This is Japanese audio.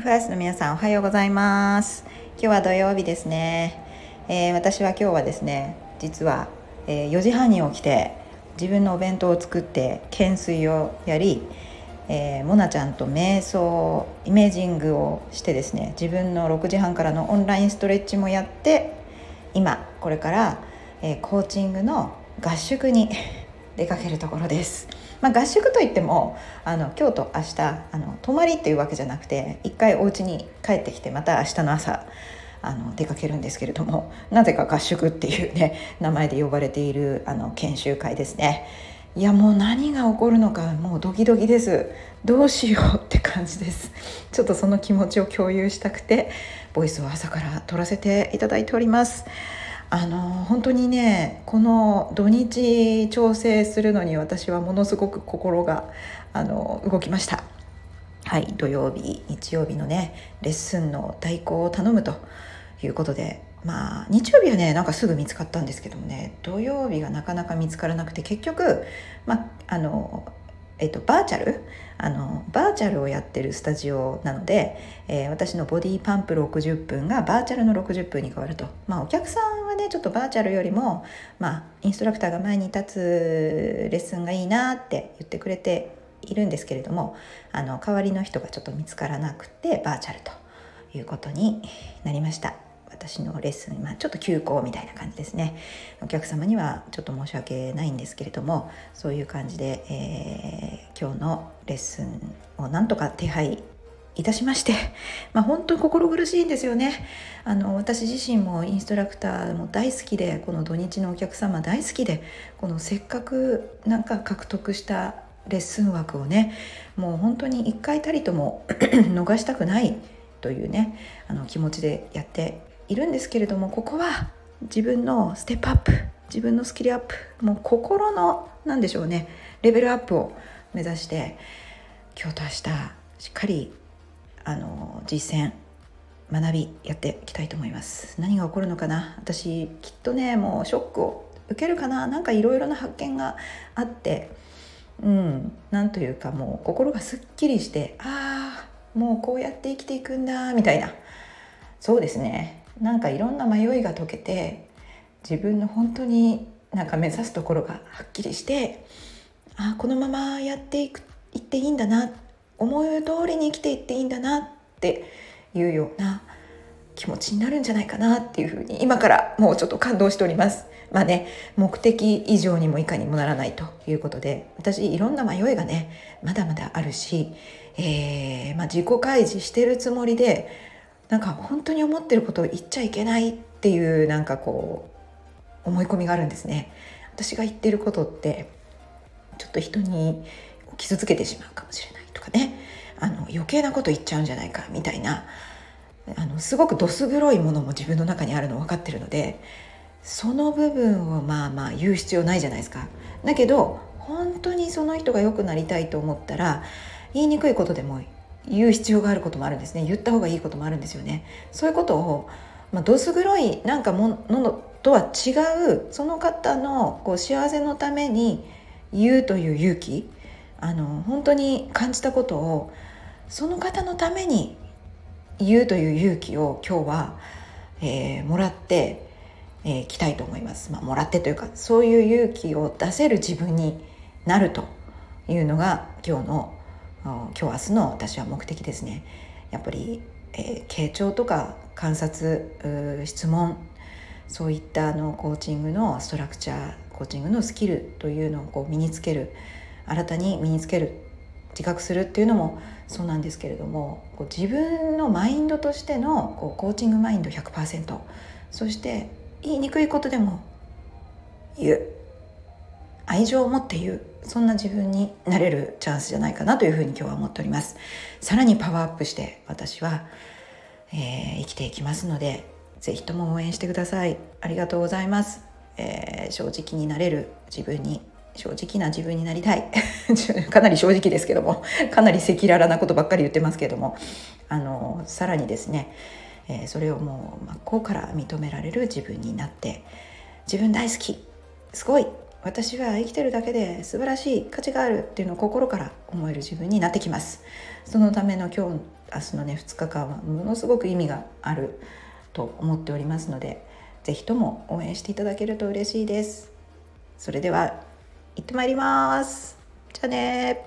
ファイスの皆さんおはようございます今日は土曜日ですね、えー、私は今日はですね実は、えー、4時半に起きて自分のお弁当を作って懸垂をやり、えー、モナちゃんと瞑想イメージングをしてですね自分の6時半からのオンラインストレッチもやって今これから、え、コーチングの合宿に 出かけるところです。まあ、合宿といってもあの今日と明日あの泊まりっていうわけじゃなくて一回お家に帰ってきてまた明日の朝あの出かけるんですけれども なぜか合宿っていうね名前で呼ばれているあの研修会ですね。いやもう何が起こるのかもうドキドキです。どうしようって感じです。ちょっとその気持ちを共有したくてボイスを朝から撮らせていただいております。あの本当にねこの土日調整するのに私はものすごく心があの動きました。はい土曜日日曜日のねレッスンの代行を頼むということでまあ日曜日はねなんかすぐ見つかったんですけどもね土曜日がなかなか見つからなくて結局まああのえっと、バーチャル？あのバーチャルをやってるスタジオなので、えー、私のボディパンプ60分がバーチャルの60分に変わると、まあ、お客さんねちょっとバーチャルよりも、まあ、インストラクターが前に立つレッスンがいいなって言ってくれているんですけれどもあの代わりの人がちょっと見つからなくてバーチャルということになりました。私のレッスン、まあ、ちょっと休校みたいな感じですねお客様にはちょっと申し訳ないんですけれどもそういう感じで、えー、今日のレッスンをなんとか手配いたしまして、まあ、本当に心苦しいんですよね。あの私自身もインストラクターも大好きでこの土日のお客様大好きでこのせっかくなんか獲得したレッスン枠をねもう本当に一回たりとも 逃したくないというねあの気持ちでやっているんですけれどもここは自分のステップアップ自分のスキルアップもう心の何でしょうねレベルアップを目指して今日と明日しっかりあの実践学びやっていきたいと思います。何が起こるのかな？私きっとねもうショックを受けるかな？なんかいろいろな発見があってうんなんというかもう心がすっきりしてああもうこうやって生きていくんだみたいな。そうですね。なんかいろんな迷いが解けて自分の本当になんか目指すところがはっきりしてあこのままやっていくいっていいんだな思い通りに生きていっていいんだなっていうような気持ちになるんじゃないかなっていうふうに今からもうちょっと感動しております。まあね目的以上にも以下にもならないということで私いろんな迷いがねまだまだあるし、えーまあ、自己開示してるつもりでなんか本当に思ってることを言っちゃいけないっていうなんかこう思い込みがあるんですね私が言ってることってちょっと人に傷つけてしまうかもしれないとかね。あの余計なこと言っちゃうんじゃないかみたいな。あのすごくどす黒いものも自分の中にあるの分かってるのでその部分をまあまあ言う必要ないじゃないですか。だけど本当にその人が良くなりたいと思ったら言いにくいことでも言う必要があることもあるんですね。言った方がいいこともあるんですよね。そういうことを、まあ、どす黒いなんかものとは違うその方のこう幸せのために言うという勇気あの本当に感じたことをその方のために言うという勇気を今日は、えー、もらってい、えー、きたいと思います、まあ、もらってというかそういう勇気を出せる自分になるというのが今日の今日明日の私は目的ですね。やっぱり、えー、傾聴とか観察質問そういったあのコーチングのストラクチャーコーチングのスキルというのをこう身につける新たに身につける自覚するっていうのもそうなんですけれどもこう自分のマインドとしてのこうコーチングマインド100%そして言いにくいことでも言う。愛情を持って言う。そんな自分になれるチャンスじゃないかなというふうに今日は思っております。さらにパワーアップして私は、えー、生きていきますのでぜひとも応援してください。ありがとうございます、えー、正直になれる自分に正直な自分になりたい。かなり正直ですけども。かなり赤裸々なことばっかり言ってますけども。あのさらにですね、えー、それをもう真っ向から認められる自分になって自分大好き。すごい。私は生きてるだけで素晴らしい。価値がある。っていうのを心から思える自分になってきます。そのための今日明日のね2日間はものすごく意味がある。と思っておりますので是非とも応援していただけると嬉しいです。それでは行ってまいります。じゃあね